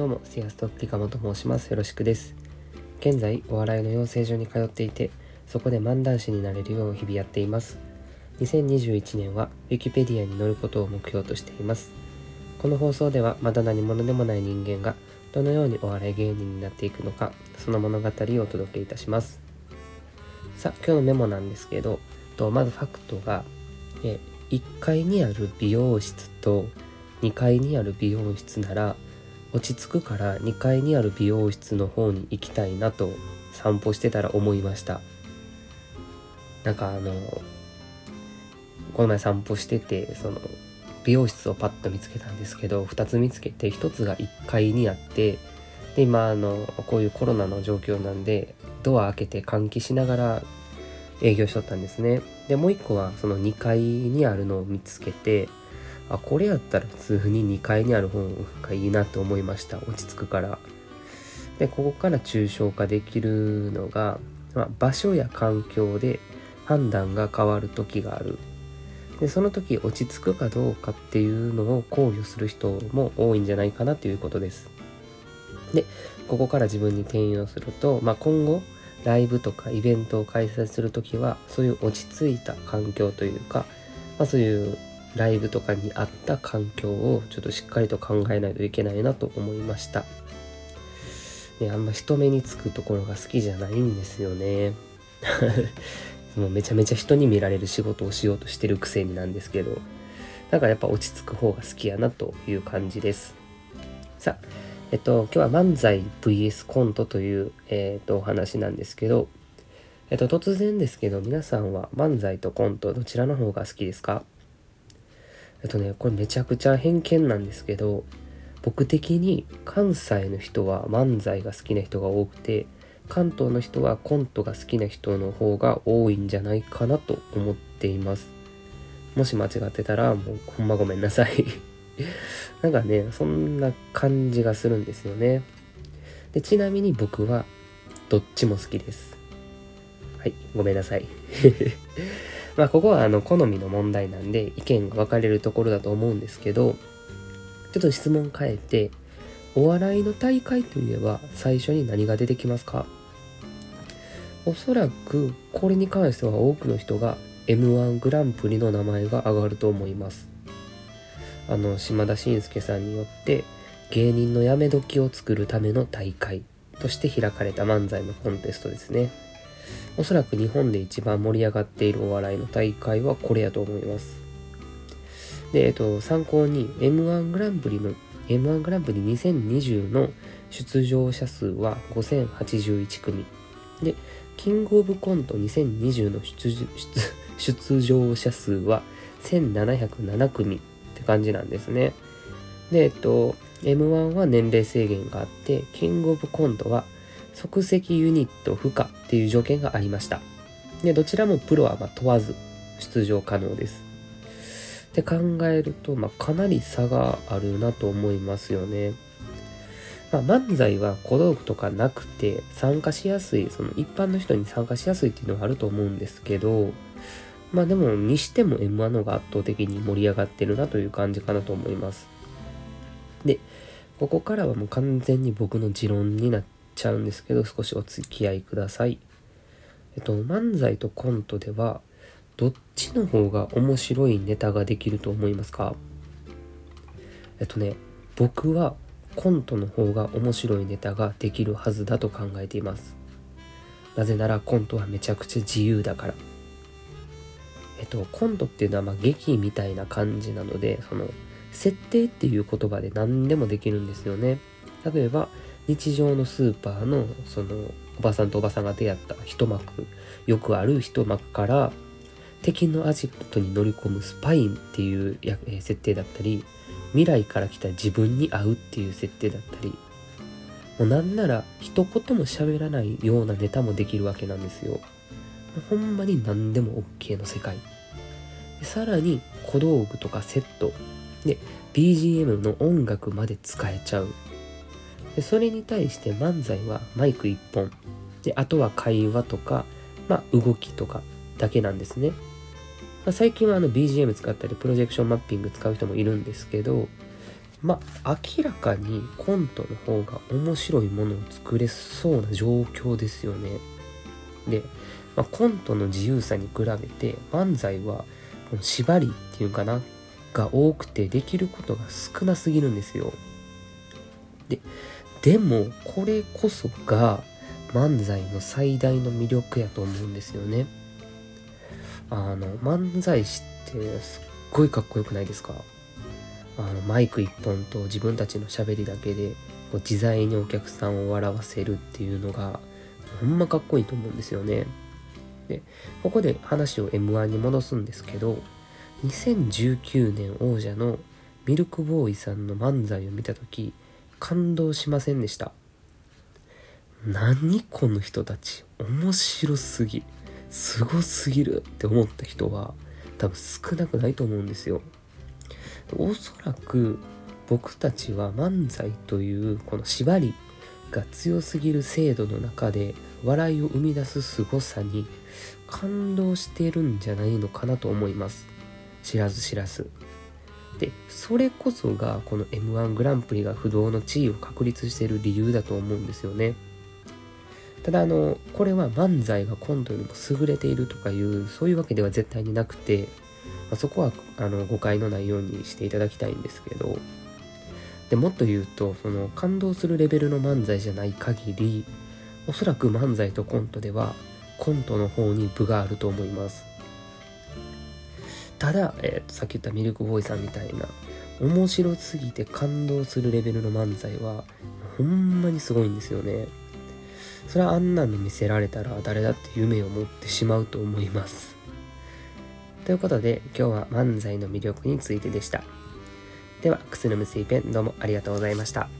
どうも、シアストピカモと申します。よろしくです。現在、お笑いの養成所に通っていて、そこで漫談師になれるよう日々やっています。2021年は、ウィキペディアに載ることを目標としています。この放送では、まだ何者でもない人間が、どのようにお笑い芸人になっていくのか、その物語をお届けいたします。さあ、今日のメモなんですけど、とまずファクトが、え1階にある美容室と2階にある美容室なら落ち着くから2階にある美容室の方に行きたいなと散歩してたら思いました。なんかあのこの前散歩しててその美容室をパッと見つけたんですけど2つ見つけて1つが1階にあってで今あのこういうコロナの状況なんでドア開けて換気しながら営業しとったんですね。でもう1個はその2階にあるのを見つけてあこれやったら普通に2階にある方がいいなと思いました。落ち着くから。でここから抽象化できるのが、まあ、場所や環境で判断が変わる時がある。でその時落ち着くかどうかっていうのを考慮する人も多いんじゃないかなということです。でここから自分に転用すると、まあ、今後ライブとかイベントを開催する時はそういう落ち着いた環境というか、まあ、そういうライブとかに合った環境をちょっとしっかりと考えないといけないなと思いました。ね、あんま人目につくところが好きじゃないんですよね。もうめちゃめちゃ人に見られる仕事をしようとしてるくせになんですけど、だからやっぱ落ち着く方が好きやなという感じです。さあ、えっと、今日は漫才 VS コントという、えっと、お話なんですけど、えっと、突然ですけど、皆さんは漫才とコントどちらの方が好きですか？えっとね、これめちゃくちゃ偏見なんですけど、僕的に関西の人は漫才が好きな人が多くて、関東の人はコントが好きな人の方が多いんじゃないかなと思っています。もし間違ってたら、もうほんまごめんなさい。なんかね、そんな感じがするんですよね。で、ちなみに僕はどっちも好きです。はい、ごめんなさい。まあここはあの好みの問題なんで意見が分かれるところだと思うんですけどちょっと質問変えてお笑いの大会といえば最初に何が出てきますか？おそらくこれに関しては多くの人が M1 グランプリの名前が上がると思います。あの島田紳介さんによって芸人のやめ時を作るための大会として開かれた漫才のコンテストですね。おそらく日本で一番盛り上がっているお笑いの大会はこれやと思います。で、えっと、参考に M1 グランプリの M1 グランプリ2020の出場者数は5081組。で、キングオブコント2020の出場者数は1707組って感じなんですね。で、えっと、M1 は年齢制限があって、キングオブコントは即席ユニット不可っていう条件がありました。で、どちらもプロはま問わず出場可能です。って考えると、まあ、かなり差があるなと思いますよね。まあ、漫才は小道具とかなくて参加しやすい、その一般の人に参加しやすいっていうのはあると思うんですけど、まあでも、にしても M1 の方が圧倒的に盛り上がってるなという感じかなと思います。で、ここからはもう完全に僕の持論になってちゃうんですけど少しお付き合いください。えっと漫才とコントではどっちの方が面白いネタができると思いますか？えっとね僕はコントの方が面白いネタができるはずだと考えています。なぜならコントはめちゃくちゃ自由だから。えっとコントっていうのはま劇みたいな感じなのでその設定っていう言葉で何でもできるんですよね。例えば日常のスーパーのそのおばさんとおばさんが出会った一幕よくある一幕から敵のアジトに乗り込むスパインっていう、設定だったり未来から来た自分に会うっていう設定だったりもうなんなら一言も喋らないようなネタもできるわけなんですよ。ほんまに何でも OK の世界。でさらに小道具とかセットで BGM の音楽まで使えちゃうでそれに対して漫才はマイク1本であとは会話とか、まあ、動きとかだけなんですね、まあ、最近はあの BGM 使ったりプロジェクションマッピング使う人もいるんですけどまあ明らかにコントの方が面白いものを作れそうな状況ですよね。で、まあ、コントの自由さに比べて漫才は縛りっていうかなが多くてできることが少なすぎるんですよ。で、でもこれこそが漫才の最大の魅力やと思うんですよね。あの漫才師ってすっごいかっこよくないですか？あのマイク一本と自分たちのしゃべりだけでこう自在にお客さんを笑わせるっていうのがほんまかっこいいと思うんですよね。でここで話を m 1に戻すんですけど2019年王者のミルクボーイさんの漫才を見た時感動しませんでした。何この人たち。面白すぎ。すごすぎる。って思った人は多分少なくないと思うんですよ。おそらく僕たちは漫才というこの縛りが強すぎる制度の中で笑いを生み出す凄さに感動してるんじゃないのかなと思います。知らず知らず。でそれこそがこの m 1グランプリが不動の地位を確立している理由だと思うんですよね。ただあのこれは漫才がコントよりも優れているとかいうそういうわけでは絶対になくて、まあ、そこはあの誤解のないようにしていただきたいんですけどでもっと言うとその感動するレベルの漫才じゃない限りおそらく漫才とコントではコントの方に部があると思います。ただ、えー、とさっき言ったミルクボーイさんみたいな面白すぎて感動するレベルの漫才はほんまにすごいんですよね。それはあんなの見せられたら誰だって夢を持ってしまうと思います。ということで今日は漫才の魅力についてでした。では、くすのむすいペンどうもありがとうございました。